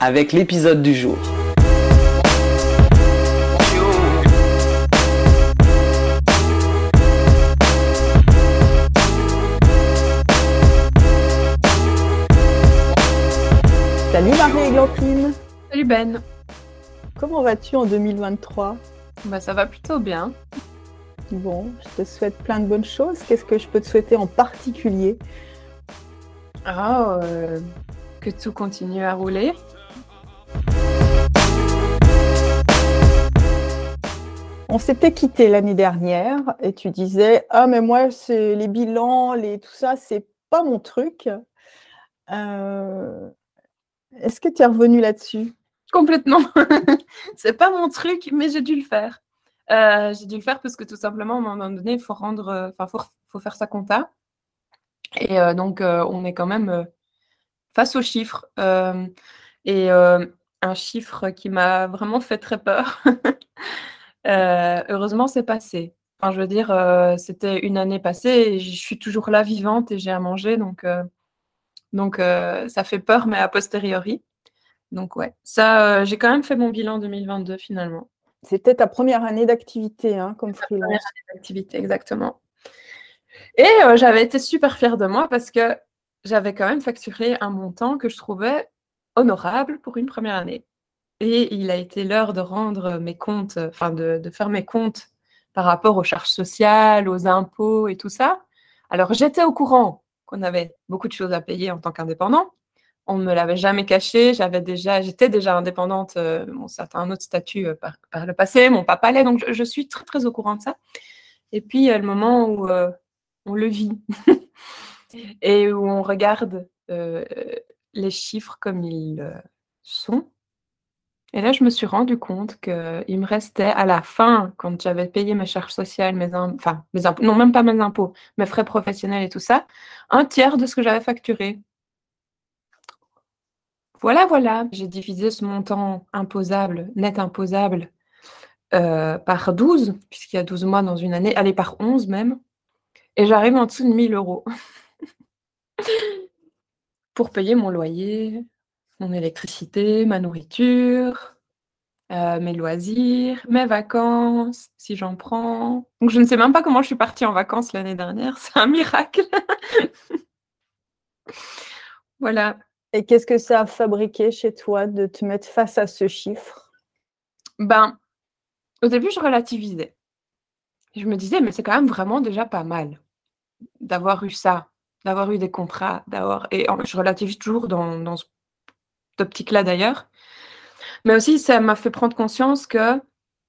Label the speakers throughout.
Speaker 1: avec l'épisode du jour.
Speaker 2: Salut Marie-Églantine
Speaker 3: Salut Ben
Speaker 2: Comment vas-tu en 2023
Speaker 3: bah, Ça va plutôt bien.
Speaker 2: Bon, je te souhaite plein de bonnes choses. Qu'est-ce que je peux te souhaiter en particulier?
Speaker 3: Ah, euh, que tout continue à rouler.
Speaker 2: On s'était quitté l'année dernière et tu disais Ah, mais moi, c'est les bilans, les, tout ça, c'est pas mon truc. Euh, Est-ce que tu es revenu là-dessus?
Speaker 3: Complètement. c'est pas mon truc, mais j'ai dû le faire. Euh, j'ai dû le faire parce que tout simplement, à un moment donné, il faut rendre, euh, enfin, faut, faut, faire sa compta. Et donc, on est quand même face aux chiffres. et un chiffre qui m'a vraiment fait très peur. Euh, heureusement, c'est passé. Enfin, je veux dire, euh, c'était une année passée et je suis toujours là vivante et j'ai à manger, donc, euh, donc ça fait peur, mais a posteriori. Donc ouais, ça, j'ai quand même fait mon bilan 2022 finalement.
Speaker 2: C'était ta première année d'activité hein, comme freelance. Première année
Speaker 3: d'activité, exactement. Et j'avais été super fière de moi parce que j'avais quand même facturé un montant que je trouvais honorable pour une première année. Et il a été l'heure de rendre mes comptes, enfin de, faire mes comptes par rapport aux charges sociales, aux impôts et tout ça. Alors j'étais au courant qu'on avait beaucoup de choses à payer en tant qu'indépendant. On ne me l'avait jamais caché. J'avais déjà, j'étais déjà indépendante. Euh, bon, un autre statut euh, par, le passé. Mon papa l'est, donc je, suis très très au courant de ça. Et puis a le moment où euh, on le vit et où on regarde les chiffres comme ils sont et là, je me suis rendu compte qu'il me restait à la fin, quand j'avais payé mes charges sociales, mes, enfin, mes impôts, non, même pas mes impôts, mes frais professionnels et tout ça, un tiers de ce que j'avais facturé. Voilà, voilà. J'ai divisé ce montant imposable, net imposable, euh, par 12, puisqu'il y a 12 mois dans une année, allez, par 11 même, et j'arrive en dessous de 1000 euros pour payer mon loyer, mon électricité, ma nourriture, euh, mes loisirs, mes vacances, si j'en prends. Donc je ne sais même pas comment je suis partie en vacances l'année dernière, c'est un miracle. voilà.
Speaker 2: Et qu'est-ce que ça a fabriqué chez toi de te mettre face à ce chiffre?
Speaker 3: Ben, au début, je relativisais. Je me disais, mais c'est quand même vraiment déjà pas mal d'avoir eu ça, d'avoir eu des contrats, d'avoir. Et je relativise toujours dans, dans ce optique-là d'ailleurs. Mais aussi, ça m'a fait prendre conscience que,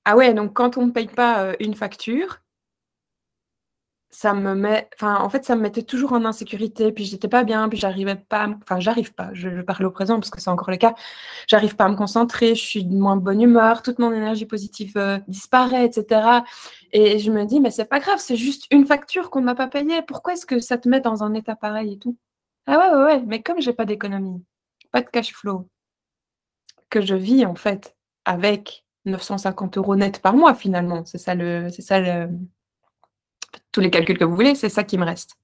Speaker 3: ah ouais, donc quand on ne paye pas euh, une facture, ça me met, enfin, en fait, ça me mettait toujours en insécurité, puis j'étais pas bien, puis j'arrivais pas, enfin, j'arrive pas, je, je, parle au présent parce que c'est encore le cas, j'arrive pas à me concentrer, je suis de moins bonne humeur, toute mon énergie positive euh, disparaît, etc. Et je me dis, mais c'est pas grave, c'est juste une facture qu'on m'a pas payée, pourquoi est-ce que ça te met dans un état pareil et tout? Ah ouais, ouais, ouais, mais comme j'ai pas d'économie, pas de cash flow, que je vis en fait avec 950 euros net par mois finalement. C'est ça le, c'est ça le, tous les calculs que vous voulez, c'est ça qui me reste.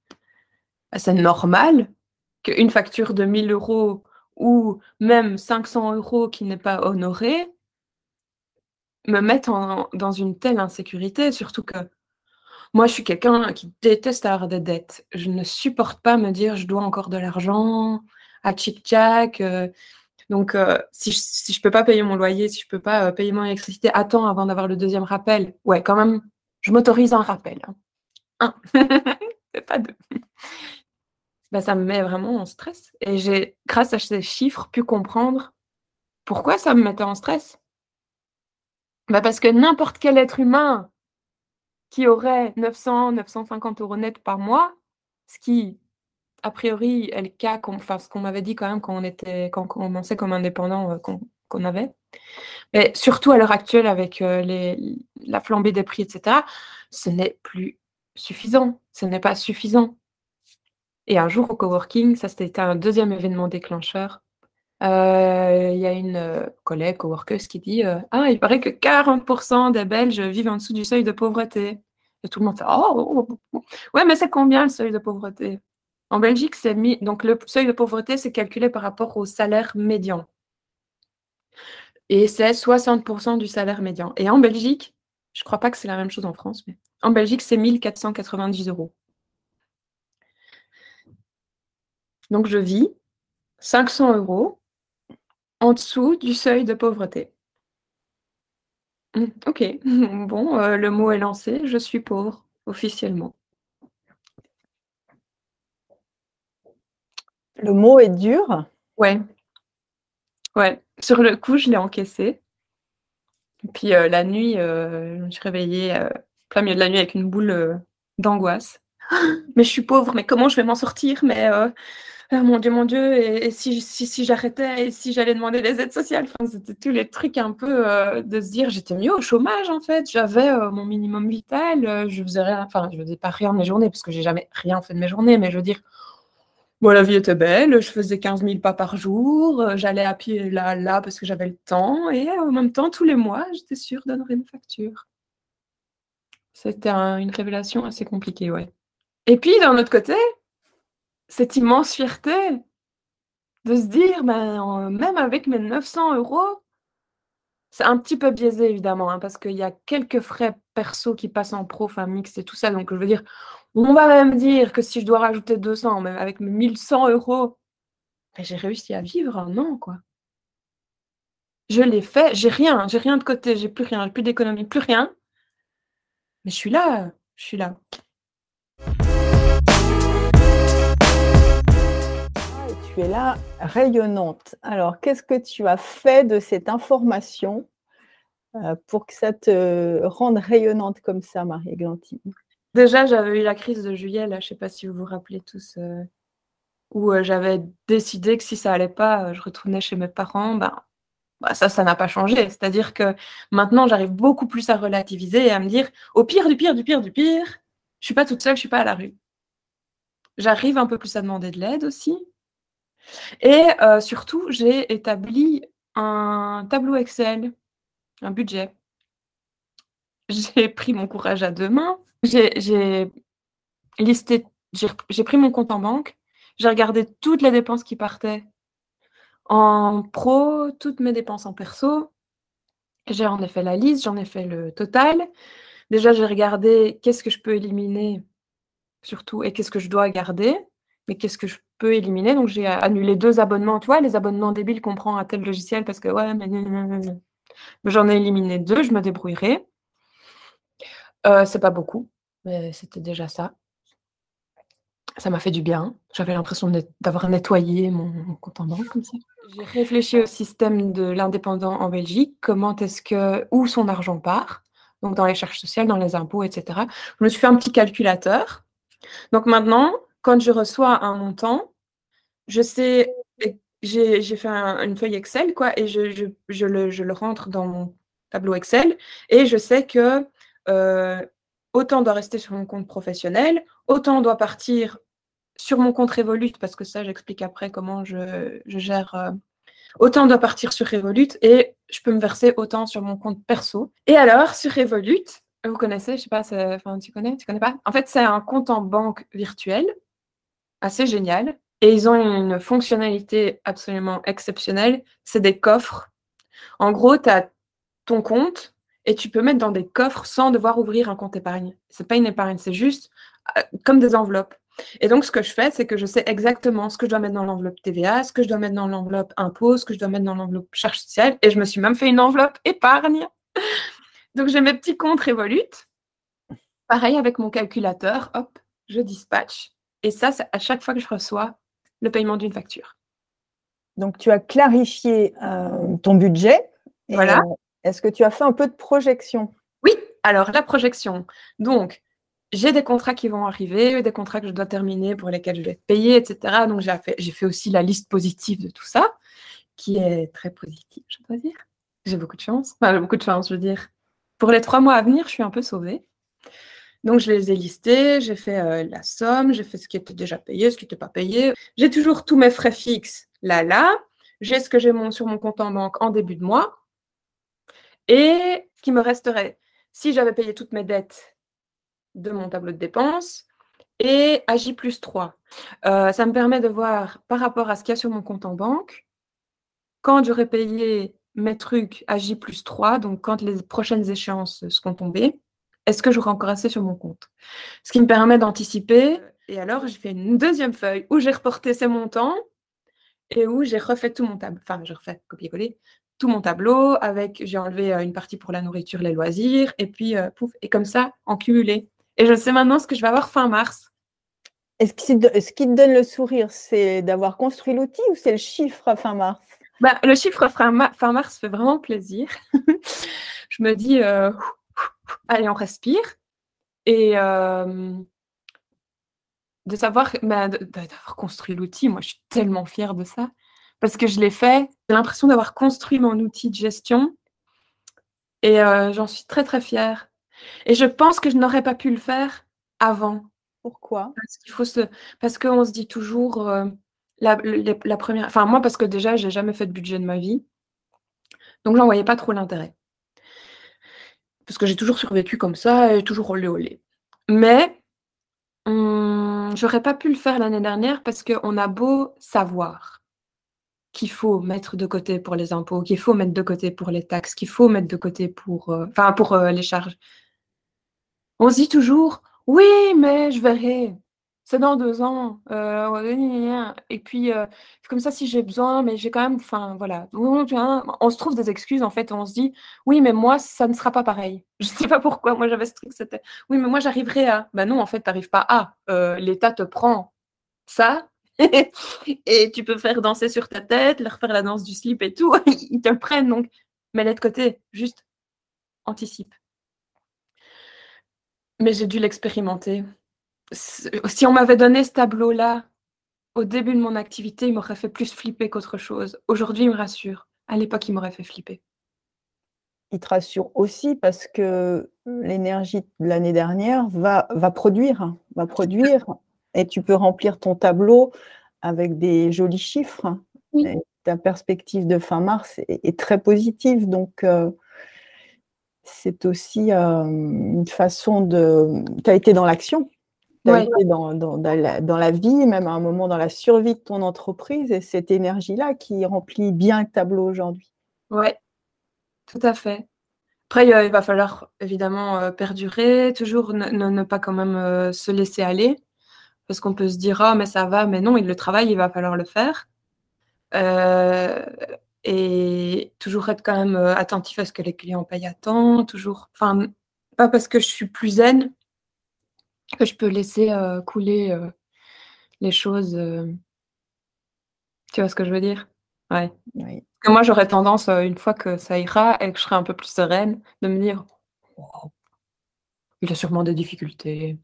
Speaker 3: Bah, c'est normal qu'une facture de 1000 euros ou même 500 euros qui n'est pas honorée me mette dans une telle insécurité, surtout que moi, je suis quelqu'un qui déteste avoir des dettes. Je ne supporte pas me dire je dois encore de l'argent, à chic-chac. Euh, donc, euh, si, je, ne peux pas payer mon loyer, si je peux pas euh, payer mon électricité temps avant d'avoir le deuxième rappel, ouais, quand même, je m'autorise un rappel. Hein. Un. C'est pas deux. Bah, ça me met vraiment en stress. Et j'ai, grâce à ces chiffres, pu comprendre pourquoi ça me mettait en stress. Bah parce que n'importe quel être humain qui aurait 900, 950 euros net par mois, ce qui a priori, est le cas, enfin, ce qu'on m'avait dit quand même quand on, était, quand on commençait comme indépendant, euh, qu'on avait, Mais surtout à l'heure actuelle, avec les, la flambée des prix, etc., ce n'est plus suffisant. Ce n'est pas suffisant. Et un jour au coworking, ça c'était un deuxième événement déclencheur. Euh, il y a une euh, collègue coworkeuse qui dit euh, Ah, il paraît que 40% des Belges vivent en dessous du seuil de pauvreté. Et tout le monde fait oh, oh, oh, oh, ouais, mais c'est combien le seuil de pauvreté? En Belgique, c'est mis. Donc le seuil de pauvreté, c'est calculé par rapport au salaire médian. Et c'est 60% du salaire médian. Et en Belgique, je ne crois pas que c'est la même chose en France, mais en Belgique, c'est 1490 euros. Donc je vis 500 euros en dessous du seuil de pauvreté. Mmh, ok, bon, euh, le mot est lancé, je suis pauvre, officiellement.
Speaker 2: Le mot est dur?
Speaker 3: Ouais. Ouais, sur le coup, je l'ai encaissé. Et puis euh, la nuit, euh, je me suis réveillée plein milieu de la nuit avec une boule d'angoisse. Mais je suis pauvre, mais comment je vais m'en sortir? Mais ah, mon Dieu, mon Dieu, et, si, si, j'arrêtais, et si j'allais demander des aides sociales, enfin, c'était tous les trucs un peu euh, de se dire, j'étais mieux au chômage en fait, j'avais euh, mon minimum vital, euh, je faisais rien, enfin, je faisais pas rien de mes journées, parce que j'ai jamais rien fait de mes journées, mais je veux dire, bon, la vie était belle, je faisais 15 000 pas par jour, j'allais à pied là, là, parce que j'avais le temps, et en même temps, tous les mois, j'étais sûre d'honorer une facture. C'était une révélation assez compliquée, ouais. Et puis, d'un autre côté, cette immense fierté de se dire, ben, même avec mes 900 euros, c'est un petit peu biaisé évidemment, hein, parce qu'il y a quelques frais perso qui passent en pro, enfin mix et tout ça. Donc je veux dire, on va même dire que si je dois rajouter 200, même avec mes 1100 euros, ben, j'ai réussi à vivre un an, quoi. Je l'ai fait, j'ai rien, j'ai rien de côté, j'ai plus rien, plus d'économie, plus rien. Mais je suis là, je suis là.
Speaker 2: tu es là rayonnante. Alors, qu'est-ce que tu as fait de cette information euh, pour que ça te rende rayonnante comme ça, Marie-Églantine
Speaker 3: Déjà, j'avais eu la crise de juillet, là, je ne sais pas si vous vous rappelez tous, euh, où euh, j'avais décidé que si ça allait pas, je retournais chez mes parents. Ben, bah, ça, ça n'a pas changé. C'est-à-dire que maintenant, j'arrive beaucoup plus à relativiser et à me dire, au pire du pire du pire du pire, je suis pas toute seule, je suis pas à la rue. J'arrive un peu plus à demander de l'aide aussi. Et euh, surtout, j'ai établi un tableau Excel, un budget. J'ai pris mon courage à deux mains. J'ai listé, j'ai pris mon compte en banque. J'ai regardé toutes les dépenses qui partaient en pro, toutes mes dépenses en perso. J'ai en fait la liste, j'en ai fait le total. Déjà, j'ai regardé qu'est-ce que je peux éliminer surtout et qu'est-ce que je dois garder mais qu'est-ce que je peux éliminer Donc j'ai annulé deux abonnements, tu vois, les abonnements débiles qu'on prend à tel logiciel parce que ouais, mais, j'en ai éliminé deux, je me débrouillerai. Euh, c'est pas beaucoup, mais c'était déjà ça. Ça m'a fait du bien. J'avais l'impression d'avoir nettoyé mon, compte en banque comme ça. J'ai réfléchi au système de l'indépendant en Belgique, comment est-ce que, où son argent part, donc dans les charges sociales, dans les impôts, etc. Je me suis fait un petit calculateur. Donc maintenant, quand je reçois un montant, je sais, j'ai fait une feuille Excel, quoi, et je, le, rentre dans mon tableau Excel, et je sais que euh, autant doit rester sur mon compte professionnel, autant doit partir sur mon compte Revolut, parce que ça, j'explique après comment je, gère. Euh, autant doit partir sur Revolut et je peux me verser autant sur mon compte perso. Et alors, sur Revolut, vous connaissez, je sais pas, tu connais, tu connais pas? En fait, c'est un compte en banque virtuel assez génial. Et ils ont une fonctionnalité absolument exceptionnelle, c'est des coffres. En gros, tu as ton compte et tu peux mettre dans des coffres sans devoir ouvrir un compte épargne. C'est pas une épargne, c'est juste euh, comme des enveloppes. Et donc, ce que je fais, c'est que je sais exactement ce que je dois mettre dans l'enveloppe TVA, ce que je dois mettre dans l'enveloppe impôt, ce que je dois mettre dans l'enveloppe charge sociale. Et je me suis même fait une enveloppe épargne. Donc, j'ai mes petits comptes Revolut. Pareil avec mon calculateur, hop, je dispatch. Et ça, c'est à chaque fois que je reçois le paiement d'une facture.
Speaker 2: Donc, tu as clarifié euh, ton budget.
Speaker 3: Voilà.
Speaker 2: Euh, est-ce que tu as fait un peu de projection?
Speaker 3: Oui, alors la projection. Donc, j'ai des contrats qui vont arriver, des contrats que je dois terminer pour lesquels je vais être payée, etc. Donc, j'ai fait, aussi la liste positive de tout ça, qui est très positive, je dois dire. j'ai beaucoup de chance. Enfin, j'ai beaucoup de chance, je veux dire. Pour les trois mois à venir, je suis un peu sauvée. Donc, je les ai listés, j'ai fait euh, la somme, j'ai fait ce qui était déjà payé, ce qui n'était pas payé. J'ai toujours tous mes frais fixes là, là. J'ai ce que j'ai sur mon compte en banque en début de mois. Et ce qui me resterait, si j'avais payé toutes mes dettes de mon tableau de dépenses, et AJ plus 3. Euh, ça me permet de voir par rapport à ce qu'il y a sur mon compte en banque, quand j'aurais payé mes trucs à J plus 3, donc quand les prochaines échéances seront tombées, est-ce que j'aurai encore assez sur mon compte? Ce qui me permet d'anticiper. Et alors, j'ai fait une deuxième feuille où j'ai reporté ces montants et où j'ai refait tout mon tableau. Enfin, j'ai refait copier-coller tout mon tableau avec, j'ai enlevé euh, une partie pour la nourriture, les loisirs, et puis euh, pouf, et comme ça, en cumulé. Et je sais maintenant ce que je vais avoir fin mars.
Speaker 2: Est-ce qui, qui te donne le sourire, c'est d'avoir construit l'outil ou c'est le chiffre fin mars?
Speaker 3: Bah, Le chiffre fin, mars fait vraiment plaisir. je me dis, euh, allez, on respire. Et de savoir, bah, d'avoir construit l'outil, moi je suis tellement fière de ça. Parce que je l'ai fait, j'ai l'impression d'avoir construit mon outil de gestion. Et j'en suis très très fière. Et je pense que je n'aurais pas pu le faire avant.
Speaker 2: Pourquoi?
Speaker 3: Parce qu'il faut se, parce qu'on se dit toujours la, la, première, enfin moi parce que déjà j'ai jamais fait de budget de ma vie, donc j'en voyais pas trop l'intérêt. Parce que j'ai toujours survécu comme ça et toujours olé olé. Mais hum, j'aurais pas pu le faire l'année dernière parce qu'on a beau savoir qu'il faut mettre de côté pour les impôts, qu'il faut mettre de côté pour les taxes, qu'il faut mettre de côté pour, euh, enfin pour euh, les charges. On se dit toujours, oui, mais je verrai. C'est dans deux ans. Euh, et puis, euh, comme ça si j'ai besoin, mais j'ai quand même, enfin, voilà. On se trouve des excuses, en fait. On se dit, oui, mais moi, ça ne sera pas pareil. Je ne sais pas pourquoi. Moi, j'avais ce truc, c'était, oui, mais moi, j'arriverai à. Ben non, en fait, tu n'arrives pas à. Euh, L'État te prend ça. et tu peux faire danser sur ta tête, leur faire la danse du slip et tout. Ils te le prennent. Donc, mets-les de côté. Juste anticipe. Mais j'ai dû l'expérimenter. Si on m'avait donné ce tableau-là au début de mon activité, il m'aurait fait plus flipper qu'autre chose. Aujourd'hui, il me rassure. À l'époque, il m'aurait fait flipper.
Speaker 2: Il te rassure aussi parce que l'énergie de l'année dernière va, va produire, va produire, et tu peux remplir ton tableau avec des jolis chiffres. ta perspective de fin mars est, très positive, donc euh, c'est aussi euh, une façon de... Tu as été dans l'action, tu as été dans, la, vie, même à un moment dans la survie de ton entreprise, et cette énergie-là qui remplit bien le tableau aujourd'hui.
Speaker 3: Oui, tout à fait. Après, il va falloir évidemment euh, perdurer, toujours ne, pas quand même euh, se laisser aller, parce qu'on peut se dire, ah, mais ça va, mais non, il le travail, il va falloir le faire et toujours être quand même euh, attentif à ce que les clients payent à temps, toujours, enfin, pas parce que je suis plus zen que je peux laisser euh, couler euh, les choses. Tu vois ce que je veux dire? Ouais. Oui. Que moi, j'aurais tendance, une fois que ça ira et que je serai un peu plus sereine, de me dire il a sûrement des difficultés.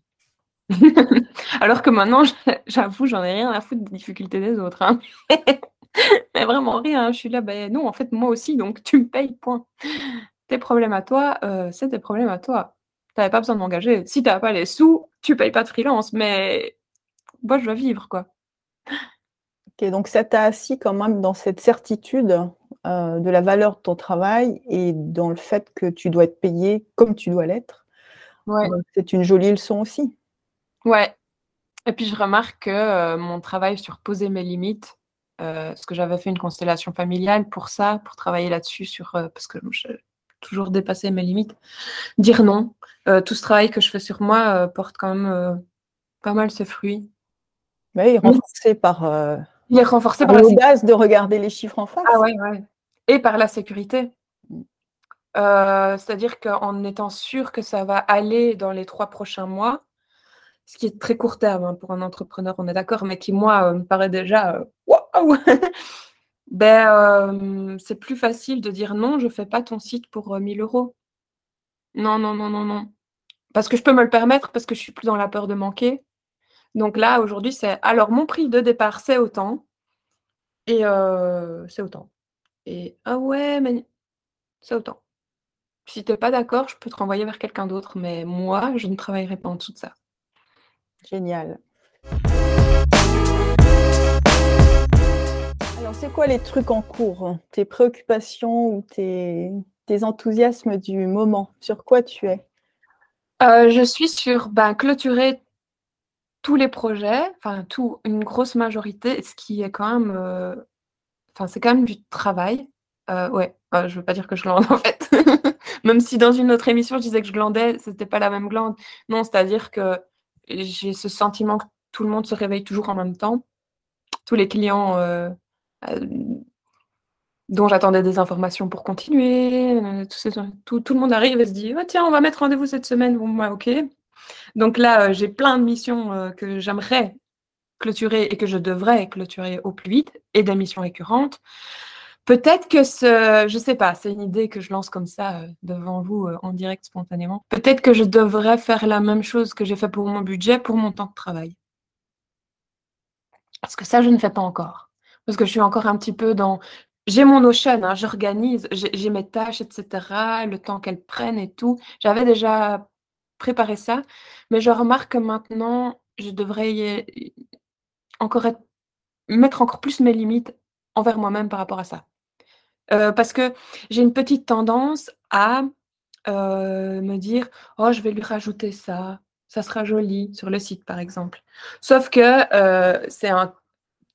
Speaker 3: Alors que maintenant, j'avoue, j'en ai rien à foutre des difficultés des autres. Hein. mais vraiment rien. Je suis là, ben non, en fait, moi aussi, donc tu me payes, point. Tes problèmes à toi, euh, c'est tes problèmes à toi. Tu n'avais pas besoin de m'engager. Si tu n'as pas les sous, tu payes pas de freelance, mais moi, je dois vivre, quoi.
Speaker 2: Ok, donc ça t'a assis quand même dans cette certitude euh, de la valeur de ton travail et dans le fait que tu dois être payé comme tu dois l'être. Ouais. C'est une jolie leçon aussi.
Speaker 3: Ouais. Et puis je remarque que euh, mon travail sur poser mes limites, euh, parce que j'avais fait une constellation familiale pour ça, pour travailler là-dessus, sur, euh, parce que j'ai toujours dépassé mes limites. Dire non. Euh, tout ce travail que je fais sur moi porte quand même pas mal ses fruits.
Speaker 2: Oui, renforcé par,
Speaker 3: il est renforcé
Speaker 2: par, l'audace de regarder les chiffres en face.
Speaker 3: Ah ouais, ouais. Et par la sécurité. Mm. C'est-à-dire qu'en étant sûr que ça va aller dans les trois prochains mois, ce qui est très court terme hein, pour un entrepreneur, on est d'accord, mais qui, moi, me paraît déjà ben, c'est plus facile de dire non, je fais pas ton site pour 1000 euros. Non, non, non, non, non. Parce que je peux me le permettre, parce que je suis plus dans la peur de manquer. Donc là, aujourd'hui, c'est alors mon prix de départ, c'est autant. Et c'est autant. Et ah ouais, mais c'est autant. Si tu n'es pas d'accord, je peux te renvoyer vers quelqu'un d'autre, mais moi, je ne travaillerai pas en dessous de ça.
Speaker 2: Génial. C'est quoi les trucs en cours? Tes préoccupations ou tes, enthousiasmes du moment? Sur quoi tu es?
Speaker 3: Euh, Je suis sur ben, clôturer tous les projets, enfin, tout, une grosse majorité, ce qui est quand même. Euh, c'est quand même du travail. Euh, ouais, je ne veux pas dire que je glande en fait. même si dans une autre émission, je disais que je glandais, ce n'était pas la même glande. Non, c'est-à-dire que j'ai ce sentiment que tout le monde se réveille toujours en même temps. Tous les clients euh, dont j'attendais des informations pour continuer. Euh, tout, le monde arrive et se dit oh, tiens, on va mettre rendez-vous cette semaine. Bon, ok. Donc là, euh, j'ai plein de missions que j'aimerais clôturer et que je devrais clôturer au plus vite et des missions récurrentes. Peut-être que ce, je sais pas, c'est une idée que je lance comme ça devant vous en direct spontanément. Peut-être que je devrais faire la même chose que j'ai fait pour mon budget pour mon temps de travail. Parce que ça, je ne fais pas encore. Parce que je suis encore un petit peu dans. J'ai mon Notion, hein, j'organise, j'ai mes tâches, etc., le temps qu'elles prennent et tout. J'avais déjà préparé ça, mais je remarque que maintenant, je devrais encore mettre encore plus mes limites envers moi-même par rapport à ça. Euh, parce que j'ai une petite tendance à euh, me dire oh je vais lui rajouter ça ça sera joli sur le site par exemple sauf que euh, c'est un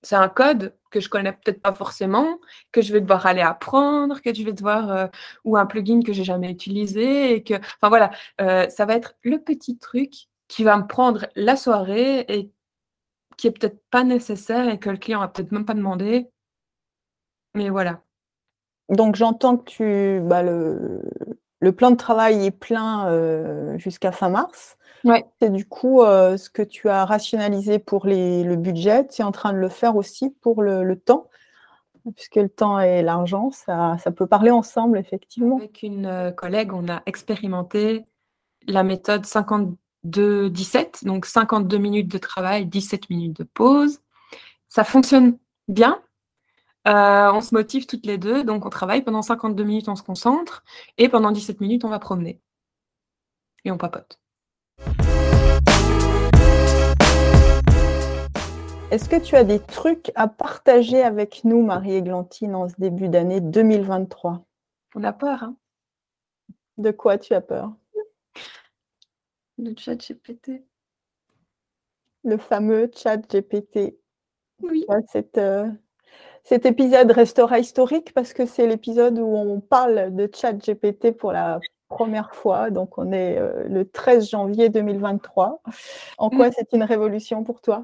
Speaker 3: c'est un code que je connais peut-être pas forcément, que je vais devoir aller apprendre, que je vais devoir, euh, ou un plugin que j'ai jamais utilisé, que, enfin voilà, euh, ça va être le petit truc qui va me prendre la soirée et qui est peut-être pas nécessaire et que le client a peut-être même pas demandé. Mais voilà.
Speaker 2: Donc j'entends que tu, bah, le, le, plan de travail est plein euh, jusqu'à fin mars.
Speaker 3: Ouais.
Speaker 2: Et du coup, euh, ce que tu as rationalisé pour les, le budget, tu es en train de le faire aussi pour le, temps, puisque le temps et l'argent, ça, ça, peut parler ensemble, effectivement.
Speaker 3: Avec une euh, collègue, on a expérimenté la méthode 52-17, donc 52 minutes de travail, 17 minutes de pause. Ça fonctionne bien. Euh, on se motive toutes les deux, donc on travaille pendant 52 minutes, on se concentre, et pendant 17 minutes, on va promener. Et on papote.
Speaker 2: Est-ce que tu as des trucs à partager avec nous, Marie-Églantine, en ce début d'année 2023
Speaker 3: On a peur, hein
Speaker 2: De quoi tu as peur?
Speaker 3: Le chat GPT.
Speaker 2: Le fameux chat GPT.
Speaker 3: Oui.
Speaker 2: Euh, cet épisode restera historique parce que c'est l'épisode où on parle de chat GPT pour la première fois. Donc, on est euh, le 13 janvier 2023. En quoi mm. c'est une révolution pour toi?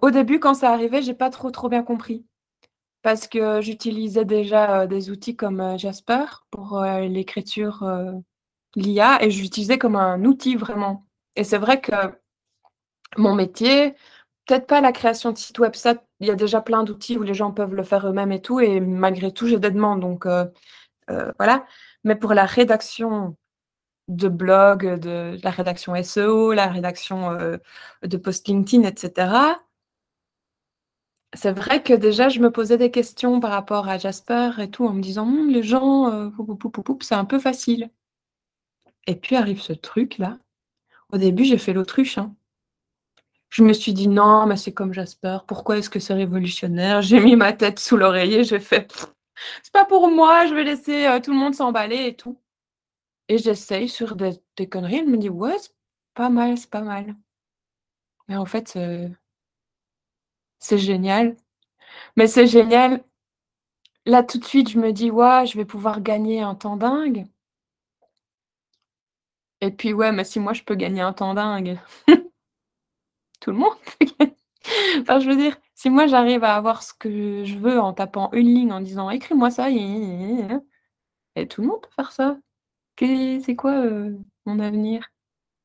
Speaker 3: Au début, quand ça arrivait, j'ai pas trop trop bien compris. Parce que j'utilisais déjà euh, des outils comme euh, Jasper pour l'écriture l'IA et j'utilisais comme un outil vraiment. Et c'est vrai que mon métier, peut-être pas la création de sites web, ça, il y a déjà plein d'outils où les gens peuvent le faire eux-mêmes et tout, et malgré tout, j'ai des demandes. Donc voilà. Mais pour la rédaction de blog, de, la rédaction SEO, la rédaction euh, de post LinkedIn, etc., c'est vrai que déjà, je me posais des questions par rapport à Jasper et tout, en me disant, «Hum, les gens, euh, c'est un peu facile. Et puis arrive ce truc-là. Au début, j'ai fait l'autruche. Hein. Je me suis dit, non, mais c'est comme Jasper, pourquoi est-ce que c'est révolutionnaire? J'ai mis ma tête sous l'oreiller, j'ai fait, c'est pas pour moi, je vais laisser euh, tout le monde s'emballer et tout. Et j'essaye sur des, conneries, elle me dit ouais, c'est pas mal, c'est pas mal. Mais en fait, c'est génial. Mais c'est génial. Là, tout de suite, je me dis ouais, je vais pouvoir gagner un temps dingue. Et puis ouais, mais si moi je peux gagner un temps dingue, tout le monde. Enfin, je veux dire, si moi j'arrive à avoir ce que je veux en tapant une ligne en disant écris-moi ça, et tout le monde peut faire ça. C'est quoi euh, mon avenir?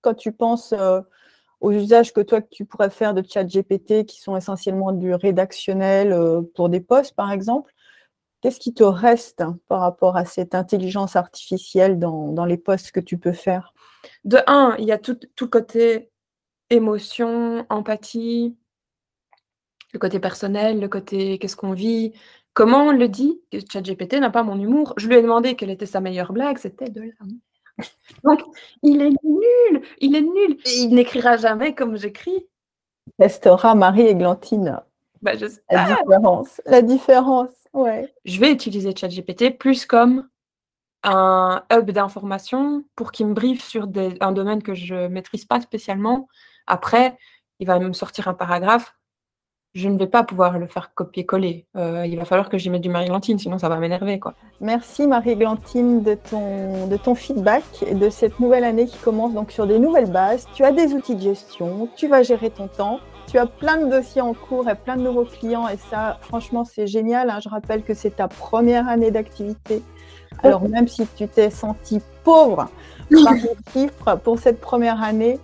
Speaker 2: Quand tu penses euh, aux usages que toi que tu pourrais faire de chat GPT qui sont essentiellement du rédactionnel euh, pour des posts par exemple, qu'est-ce qui te reste par rapport à cette intelligence artificielle dans, dans les posts que tu peux faire?
Speaker 3: De un, il y a tout, tout le côté émotion, empathie, le côté personnel, le côté qu'est-ce qu'on vit, Comment on le dit? Que ChatGPT n'a pas mon humour Je lui ai demandé quelle était sa meilleure blague, c'était de la merde. Donc, il est nul, il est nul. Il n'écrira jamais comme j'écris.
Speaker 2: Restera Marie Églantine.
Speaker 3: Bah,
Speaker 2: la différence, la différence, ouais.
Speaker 3: Je vais utiliser ChatGPT plus comme un hub d'information pour qu'il me briefe sur un domaine que je ne maîtrise pas spécialement. Après, il va me sortir un paragraphe. Je ne vais pas pouvoir le faire copier-coller. Euh, il va falloir que j'y mette du Marie-Glantine, sinon ça va m'énerver. quoi.
Speaker 2: Merci Marie-Glantine de ton, de ton feedback et de cette nouvelle année qui commence donc sur des nouvelles bases. Tu as des outils de gestion, tu vas gérer ton temps, tu as plein de dossiers en cours et plein de nouveaux clients et ça, franchement, c'est génial. Hein. Je rappelle que c'est ta première année d'activité. Alors même si tu t'es senti pauvre par les chiffres pour cette première année,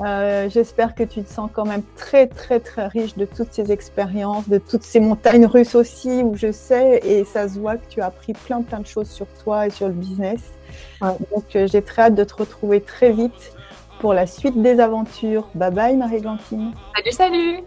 Speaker 2: euh, j'espère que tu te sens quand même très très très riche de toutes ces expériences, de toutes ces montagnes russes aussi, où je sais, et ça se voit que tu as appris plein plein de choses sur toi et sur le business. Donc euh, j'ai très hâte de te retrouver très vite pour la suite des aventures. Bye bye Marie-Glantine.
Speaker 3: Salut, salut